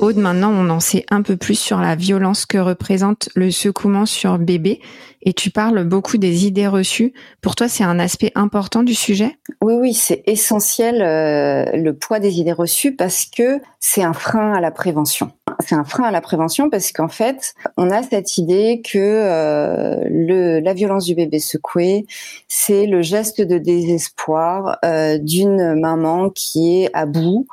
Aude, maintenant on en sait un peu plus sur la violence que représente le secouement sur bébé et tu parles beaucoup des idées reçues. Pour toi, c'est un aspect important du sujet? Oui, oui, c'est essentiel euh, le poids des idées reçues parce que c'est un frein à la prévention. C'est un frein à la prévention parce qu'en fait, on a cette idée que euh, la violence du bébé secoué, c'est le geste de désespoir euh, d'une maman qui est à bout.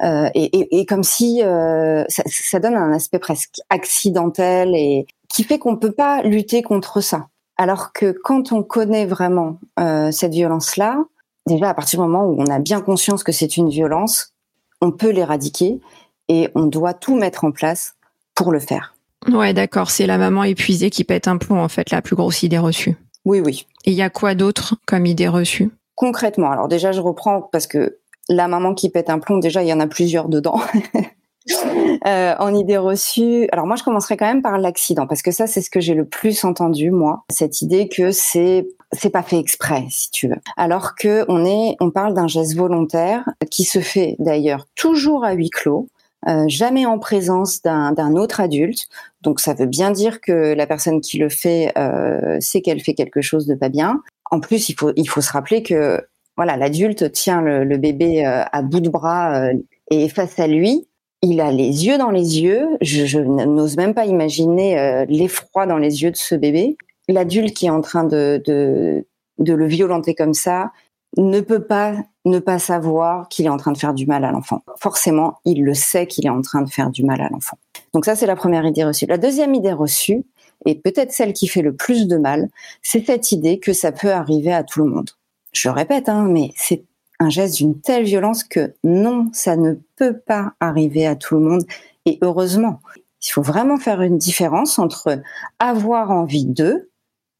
Euh, et, et, et, comme si euh, ça, ça, donne un aspect presque accidentel et qui fait qu'on peut pas lutter contre ça. Alors que quand on connaît vraiment euh, cette violence-là, déjà à partir du moment où on a bien conscience que c'est une violence, on peut l'éradiquer et on doit tout mettre en place pour le faire. Ouais, d'accord. C'est la maman épuisée qui pète un plomb, en fait, la plus grosse idée reçue. Oui, oui. Et il y a quoi d'autre comme idée reçue? Concrètement, alors déjà, je reprends parce que la maman qui pète un plomb, déjà, il y en a plusieurs dedans. euh, en idée reçue, alors moi je commencerai quand même par l'accident parce que ça c'est ce que j'ai le plus entendu moi, cette idée que c'est c'est pas fait exprès si tu veux. Alors que on est on parle d'un geste volontaire qui se fait d'ailleurs toujours à huis clos. Euh, jamais en présence d'un autre adulte. Donc ça veut bien dire que la personne qui le fait euh, sait qu'elle fait quelque chose de pas bien. En plus, il faut il faut se rappeler que voilà, l'adulte tient le, bébé euh, à bout de bras euh, et face à lui, il a les yeux dans les yeux. Je, je n'ose même pas imaginer euh, l'effroi dans les yeux de ce bébé. L'adulte qui est en train de, de, de le violenter comme ça ne peut pas ne pas savoir qu'il est en train de faire du mal à l'enfant. Forcément, il le sait qu'il est en train de faire du mal à l'enfant. Donc ça, c'est la première idée reçue. La deuxième idée reçue, et peut-être celle qui fait le plus de mal, c'est cette idée que ça peut arriver à tout le monde je répète, hein, mais c'est un geste d'une telle violence que non, ça ne peut pas arriver à tout le monde. Et heureusement, il faut vraiment faire une différence entre avoir envie d'eux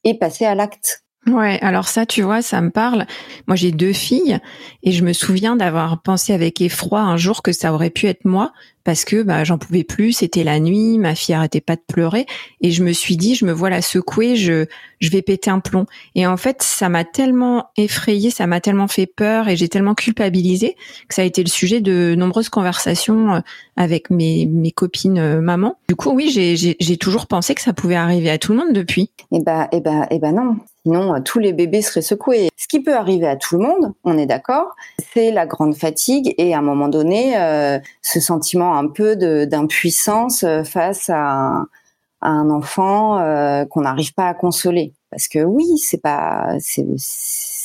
et passer à l'acte. Ouais, alors ça, tu vois, ça me parle. Moi, j'ai deux filles et je me souviens d'avoir pensé avec effroi un jour que ça aurait pu être moi parce que bah, j'en pouvais plus, c'était la nuit, ma fille arrêtait pas de pleurer et je me suis dit, je me vois la secouer, je, je vais péter un plomb. Et en fait, ça m'a tellement effrayée, ça m'a tellement fait peur et j'ai tellement culpabilisé que ça a été le sujet de nombreuses conversations euh, avec mes, mes copines euh, maman. Du coup, oui, j'ai toujours pensé que ça pouvait arriver à tout le monde depuis. Eh ben, eh ben, eh ben non. Sinon, euh, tous les bébés seraient secoués. Ce qui peut arriver à tout le monde, on est d'accord, c'est la grande fatigue et à un moment donné, ce sentiment un peu d'impuissance euh, face à, un enfant euh, qu'on n'arrive pas à consoler. Parce que oui, c'est pas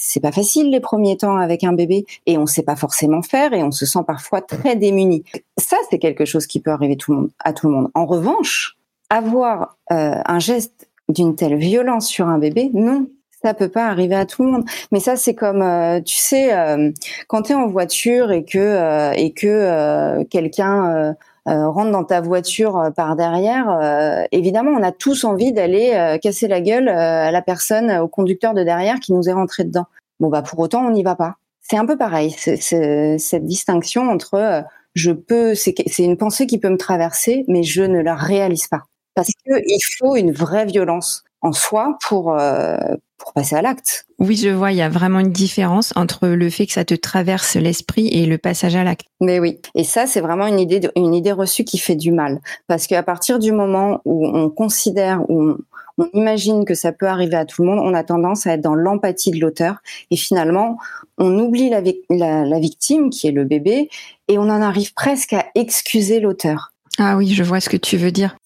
c'est pas facile les premiers temps avec un bébé et on sait pas forcément faire et on se sent parfois très démuni. Ça, c'est quelque chose qui peut arriver tout le monde, à tout le monde. En revanche, avoir euh, un geste d'une telle violence sur un bébé, non, ça peut pas arriver à tout le monde. Mais ça, c'est comme, euh, tu sais, euh, quand tu es en voiture et que euh, et que quelqu'un rentre dans ta voiture par derrière, évidemment, on a tous envie d'aller casser la gueule à la personne, au conducteur de derrière qui nous est rentré dedans. Bon bah pour autant, on n'y va pas. C'est un peu pareil, c'est cette distinction entre je peux, c'est une pensée qui peut me traverser, mais je ne la réalise pas parce que il faut une vraie violence en soi pour euh, pour passer à l'acte. Oui, je vois, il y a vraiment une différence entre le fait que ça te traverse l'esprit et le passage à l'acte. Mais oui, et ça c'est vraiment une idée une idée reçue qui fait du mal parce qu'à partir du moment où on considère où on, imagine que ça peut arriver à tout le monde, on a tendance à être dans l'empathie de l'auteur et finalement on oublie la, la, la victime qui est le bébé et on en arrive presque à excuser l'auteur. Ah oui, je vois ce que tu veux dire.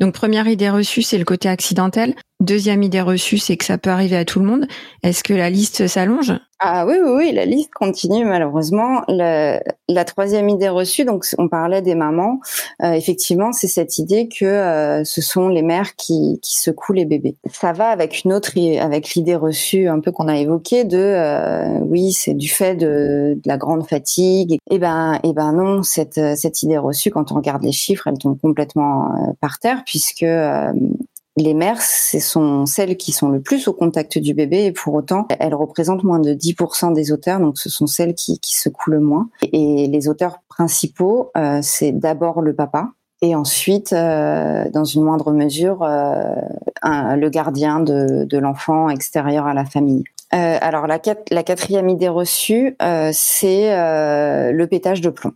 Donc première idée reçue, c'est le côté accidentel. Deuxième idée reçue, c'est que ça peut arriver à tout le monde. Est-ce que la liste s'allonge? Ah oui, oui, oui, la liste continue malheureusement. la troisième idée reçue, donc on parlait des mamans, euh, effectivement, c'est cette idée que euh, ce sont les mères qui, qui secouent les bébés. Ça va avec une autre, avec l'idée reçue un peu qu'on a évoquée de, euh, oui, c'est du fait de, la grande fatigue. Eh ben, eh ben non, cette cette idée reçue, quand on regarde les chiffres, elle tombe complètement par terre puisque les mères, ce sont celles qui sont le plus au contact du bébé et pour autant, elles représentent moins de 10% des auteurs, donc ce sont celles qui, qui secouent le moins. Et les auteurs principaux, euh, c'est d'abord le papa et ensuite, euh, dans une moindre mesure, euh, le gardien de, de l'enfant extérieur à la famille. alors la, la, quatrième idée reçue, c'est le pétage de plomb.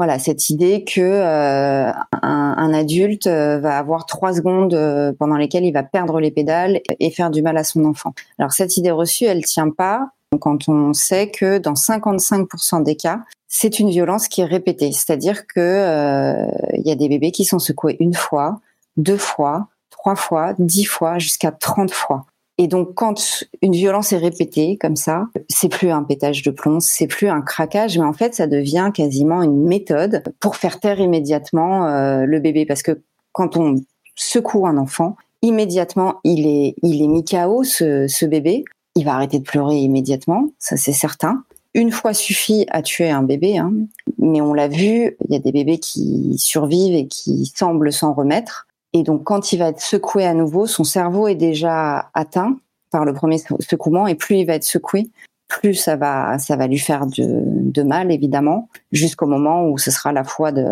Voilà, cette idée que euh, un, adulte euh, va avoir trois secondes euh, pendant lesquelles il va perdre les pédales et faire du mal à son enfant. Alors cette idée reçue, elle tient pas quand on sait que dans 55% des cas, c'est une violence qui est répétée, c'est-à-dire que y a des bébés qui sont secoués une fois, deux fois, trois fois, dix fois, jusqu'à 30 fois. Et donc, quand une violence est répétée comme ça, c'est plus un pétage de plomb, c'est plus un craquage, mais en fait, ça devient quasiment une méthode pour faire taire immédiatement euh, le bébé. Parce que quand on secoue un enfant, immédiatement, il est, il est mis KO, ce, bébé. Il va arrêter de pleurer immédiatement, ça c'est certain. Une fois suffit à tuer un bébé, hein. mais on l'a vu, il y a des bébés qui survivent et qui semblent s'en remettre. Et donc, quand il va être secoué à nouveau, son cerveau est déjà atteint par le premier secouement, et plus il va être secoué, plus ça va, ça va lui faire de, de mal, évidemment, jusqu'au moment où ce sera la fois de,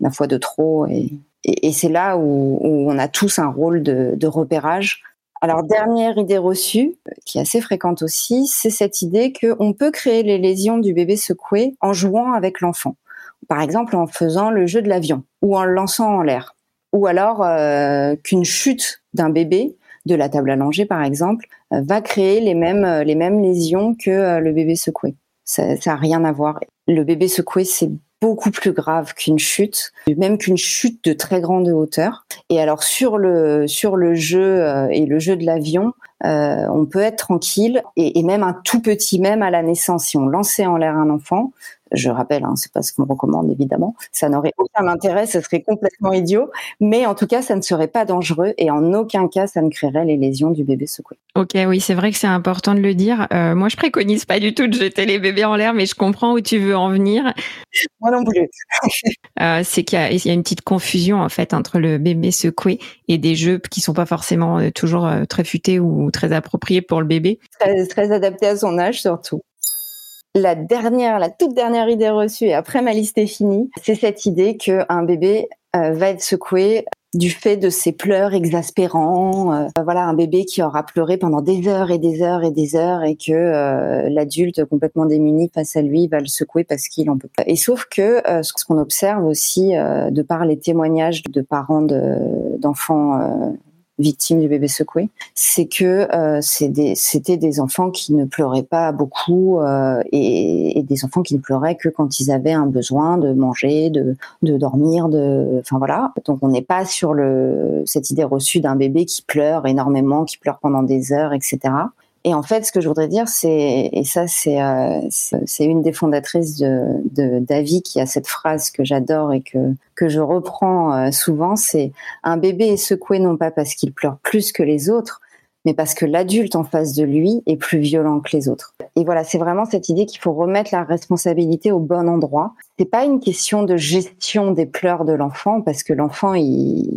la fois de trop. Et, et, c'est là où, où, on a tous un rôle de, de repérage. Alors, dernière idée reçue, qui est assez fréquente aussi, c'est cette idée qu'on peut créer les lésions du bébé secoué en jouant avec l'enfant. Par exemple, en faisant le jeu de l'avion ou en le lançant en l'air ou alors euh, qu'une chute d'un bébé de la table langer par exemple euh, va créer les mêmes euh, les mêmes lésions que le bébé secoué. Ça n'a rien à voir. Le bébé secoué c'est beaucoup plus grave qu'une chute, même qu'une chute de très grande hauteur. Et alors sur le sur le jeu et le jeu de l'avion, on peut être tranquille et, même un tout petit, même à la naissance, si on lançait en l'air un enfant, je rappelle, hein, c'est pas ce qu'on recommande évidemment. Ça n'aurait aucun intérêt, ce serait complètement idiot. Mais en tout cas, ça ne serait pas dangereux et en aucun cas, ça ne créerait les lésions du bébé secoué. Ok, oui, c'est vrai que c'est important de le dire. Euh, moi, je préconise pas du tout de jeter les bébés en l'air, mais je comprends où tu veux en venir. Moi non plus. euh, c'est qu'il y, y, a une petite confusion en fait entre le bébé secoué et des jeux qui sont pas forcément euh, toujours très futés ou très appropriés pour le bébé. Très, très adapté à son âge surtout la dernière, la toute dernière idée reçue, et après ma liste est finie, c'est cette idée qu'un bébé euh, va être secoué du fait de ses pleurs exaspérants. Euh, voilà, un bébé qui aura pleuré pendant des heures et des heures et des heures et que euh, l'adulte complètement démuni face à lui va le secouer parce qu'il en peut pas. Et sauf que ce qu'on observe aussi de par les témoignages de parents d'enfants victimes du bébé secoué, c'est que euh, c'était des, enfants qui ne pleuraient pas beaucoup euh, et, des enfants qui ne pleuraient que quand ils avaient un besoin de manger, de, de dormir, de, enfin voilà. Donc on n'est pas sur le cette idée reçue d'un bébé qui pleure énormément, qui pleure pendant des heures, etc. Et en fait, ce que je voudrais dire, c'est, et ça, c'est, euh, c'est une des fondatrices de, de qui a cette phrase que j'adore et que, que je reprends euh, souvent, c'est un bébé est secoué non pas parce qu'il pleure plus que les autres, mais parce que l'adulte en face de lui est plus violent que les autres. Et voilà, c'est vraiment cette idée qu'il faut remettre la responsabilité au bon endroit. C'est pas une question de gestion des pleurs de l'enfant, parce que l'enfant,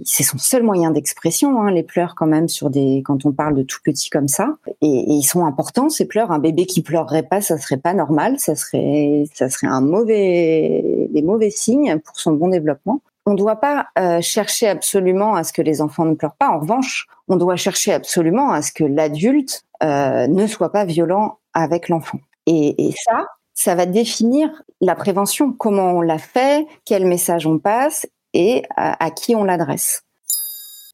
c'est son seul moyen d'expression, hein, les pleurs quand même sur des, quand on parle de tout petit comme ça. Et, et, ils sont importants ces pleurs. Un bébé qui pleurerait pas, ça serait pas normal, ça serait, ça serait un mauvais, des mauvais signes pour son bon développement. On ne doit pas euh, chercher absolument à ce que les enfants ne pleurent pas. En revanche, on doit chercher absolument à ce que l'adulte euh, ne soit pas violent avec l'enfant. Et, ça, ça va définir la prévention, comment on la fait, quel message on passe et à, qui on l'adresse.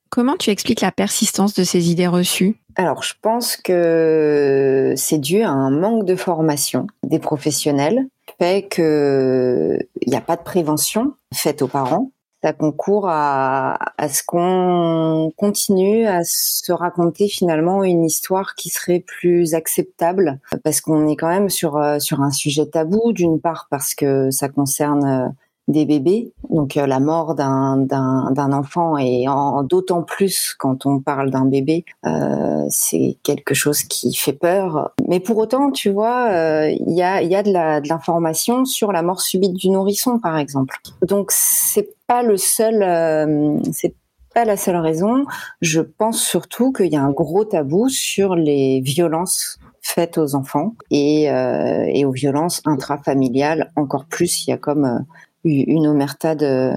Comment tu expliques la persistance de ces idées reçues? Alors, je pense que c'est dû à un manque de formation des professionnels, fait qu'il n'y a pas de prévention faite aux parents ça concourt à, à ce qu'on continue à se raconter finalement une histoire qui serait plus acceptable parce qu'on est quand même sur euh, sur un sujet tabou d'une part parce que ça concerne euh, des bébés, donc euh, la mort d'un enfant et en, d'autant plus quand on parle d'un bébé, euh, c'est quelque chose qui fait peur. Mais pour autant, tu vois, euh, il y a y a de la de l'information sur la mort subite du nourrisson, par exemple. Donc c'est pas le seul, euh, c'est pas la seule raison. Je pense surtout qu'il y a un gros tabou sur les violences faites aux enfants et, euh, et aux violences intrafamiliales encore plus. Il y a comme une omerta de,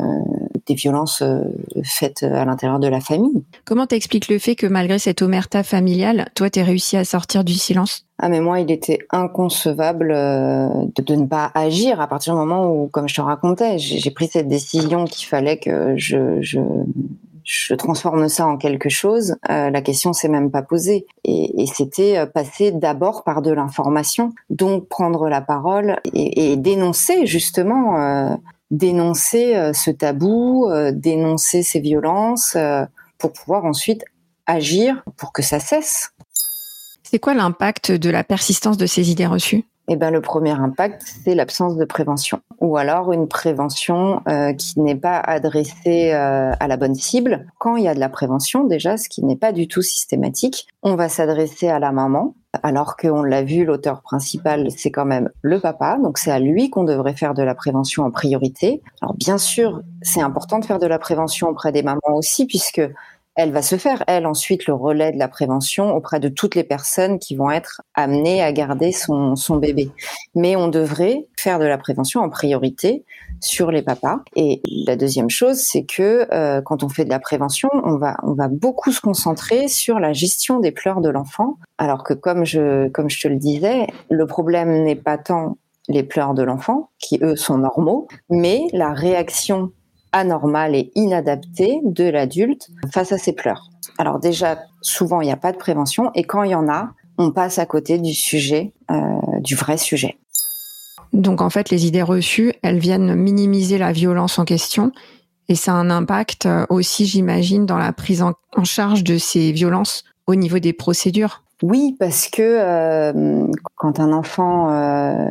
des violences euh, faites à l'intérieur de la famille. Comment t'expliques le fait que malgré cette omerta familiale, toi, t'es réussi à sortir du silence? Ah mais moi, il était inconcevable euh, de, de, ne pas agir à partir du moment où, comme je te racontais, j'ai pris cette décision qu'il fallait que je, je, je transforme ça en quelque chose, euh, la question s'est même pas posée. Et, et c'était passer d'abord par de l'information, donc prendre la parole et, et dénoncer justement, euh, dénoncer euh, ce tabou, euh, dénoncer ces violences, pour pouvoir ensuite agir pour que ça cesse. C'est quoi l'impact de la persistance de ces idées reçues? Eh ben, le premier impact, c'est l'absence de prévention, ou alors une prévention euh, qui n'est pas adressée euh, à la bonne cible. Quand il y a de la prévention, déjà, ce qui n'est pas du tout systématique, on va s'adresser à la maman, alors qu'on l'a vu, l'auteur principal, c'est quand même le papa, donc c'est à lui qu'on devrait faire de la prévention en priorité. Alors bien sûr, c'est important de faire de la prévention auprès des mamans aussi, puisque elle va se faire, elle, ensuite, le relais de la prévention auprès de toutes les personnes qui vont être amenées à garder son, son bébé. Mais on devrait faire de la prévention en priorité sur les papas. Et la deuxième chose, c'est que euh, quand on fait de la prévention, on va, on va beaucoup se concentrer sur la gestion des pleurs de l'enfant. Alors que comme je, comme je te le disais, le problème n'est pas tant les pleurs de l'enfant, qui eux sont normaux, mais la réaction anormale et inadaptée de l'adulte face à ses pleurs. Alors déjà, souvent, il n'y a pas de prévention et quand il y en a, on passe à côté du sujet, euh, du vrai sujet. Donc en fait, les idées reçues, elles viennent minimiser la violence en question et ça a un impact euh, aussi, j'imagine, dans la prise en, charge de ces violences au niveau des procédures. Oui, parce que euh, quand un enfant euh,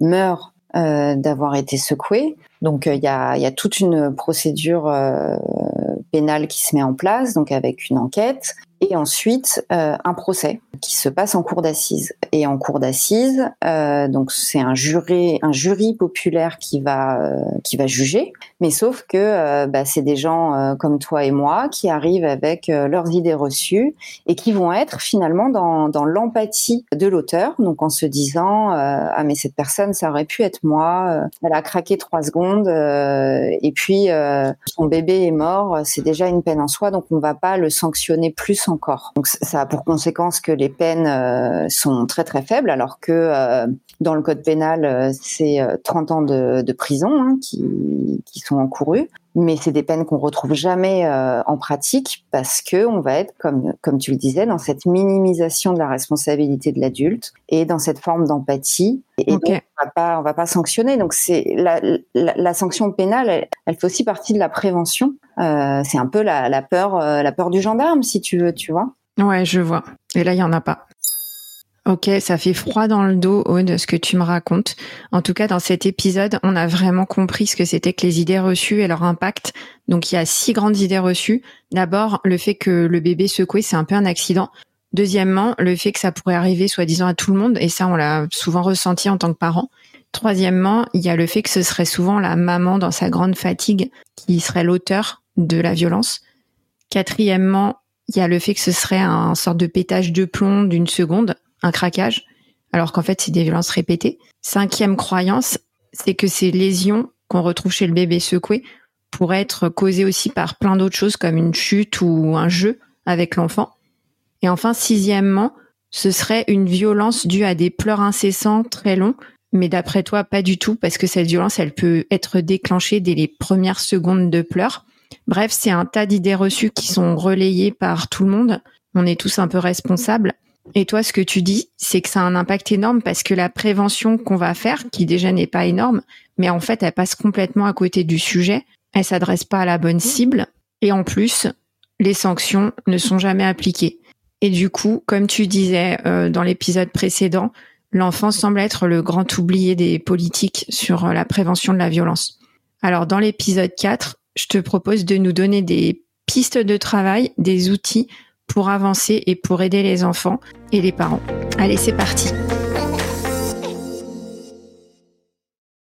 meurt euh, d'avoir été secoué, donc il y a, y, a, toute une procédure pénale qui se met en place, donc avec une enquête, et ensuite euh, un procès qui se passe en cour d'assises. Et en cour d'assises, euh, donc c'est un jury, un jury populaire qui va euh, qui va juger. Mais sauf que euh, bah, c'est des gens euh, comme toi et moi qui arrivent avec euh, leurs idées reçues et qui vont être finalement dans, dans l'empathie de l'auteur. Donc en se disant ah mais cette personne ça aurait pu être moi. Elle a craqué trois secondes et puis son bébé est mort. C'est déjà une peine en soi. Donc on va pas le sanctionner plus Donc ça a pour conséquence que les peines euh, sont très très faibles, alors que euh, dans le code pénal, euh, c'est 30 ans de, de prison hein, qui, qui sont encourus mais c'est des peines qu'on retrouve jamais euh, en pratique parce que on va être comme comme tu le disais dans cette minimisation de la responsabilité de l'adulte et dans cette forme d'empathie. Et okay. donc on va pas on va pas sanctionner. Donc c'est la, la, la, sanction pénale elle, elle, fait aussi partie de la prévention. Euh, c'est un peu la, la peur euh, la peur du gendarme si tu veux tu vois. Ouais je vois. Et là il y en a pas Ok, ça fait froid dans le dos, Aude, ce que tu me racontes. En tout cas, dans cet épisode, on a vraiment compris ce que c'était que les idées reçues et leur impact. Donc, il y a six grandes idées reçues. D'abord, le fait que le bébé secoué, c'est un peu un accident. Deuxièmement, le fait que ça pourrait arriver soi-disant à tout le monde, et ça, on l'a souvent ressenti en tant que parent. Troisièmement, il y a le fait que ce serait souvent la maman dans sa grande fatigue qui serait l'auteur de la violence. Quatrièmement, il y a le fait que ce serait un sorte de pétage de plomb d'une seconde, un craquage, alors qu'en fait c'est des violences répétées. Cinquième croyance, c'est que ces lésions qu'on retrouve chez le bébé secoué pourraient être causées aussi par plein d'autres choses comme une chute ou un jeu avec l'enfant. Et enfin, sixièmement, ce serait une violence due à des pleurs incessants très longs, mais d'après toi, pas du tout, parce que cette violence, elle peut être déclenchée dès les premières secondes de pleurs. Bref, c'est un tas d'idées reçues qui sont relayées par tout le monde. On est tous un peu responsables. Et toi, ce que tu dis, c'est que ça a un impact énorme parce que la prévention qu'on va faire, qui déjà n'est pas énorme, mais en fait, elle passe complètement à côté du sujet. elle s'adresse pas à la bonne cible et en plus, les sanctions ne sont jamais appliquées. Et du coup, comme tu disais euh, dans l'épisode précédent, l'enfant semble être le grand oublié des politiques sur euh, la prévention de la violence. Alors dans l'épisode 4, je te propose de nous donner des pistes de travail, des outils pour avancer et pour aider les enfants et les parents. Allez, c'est parti.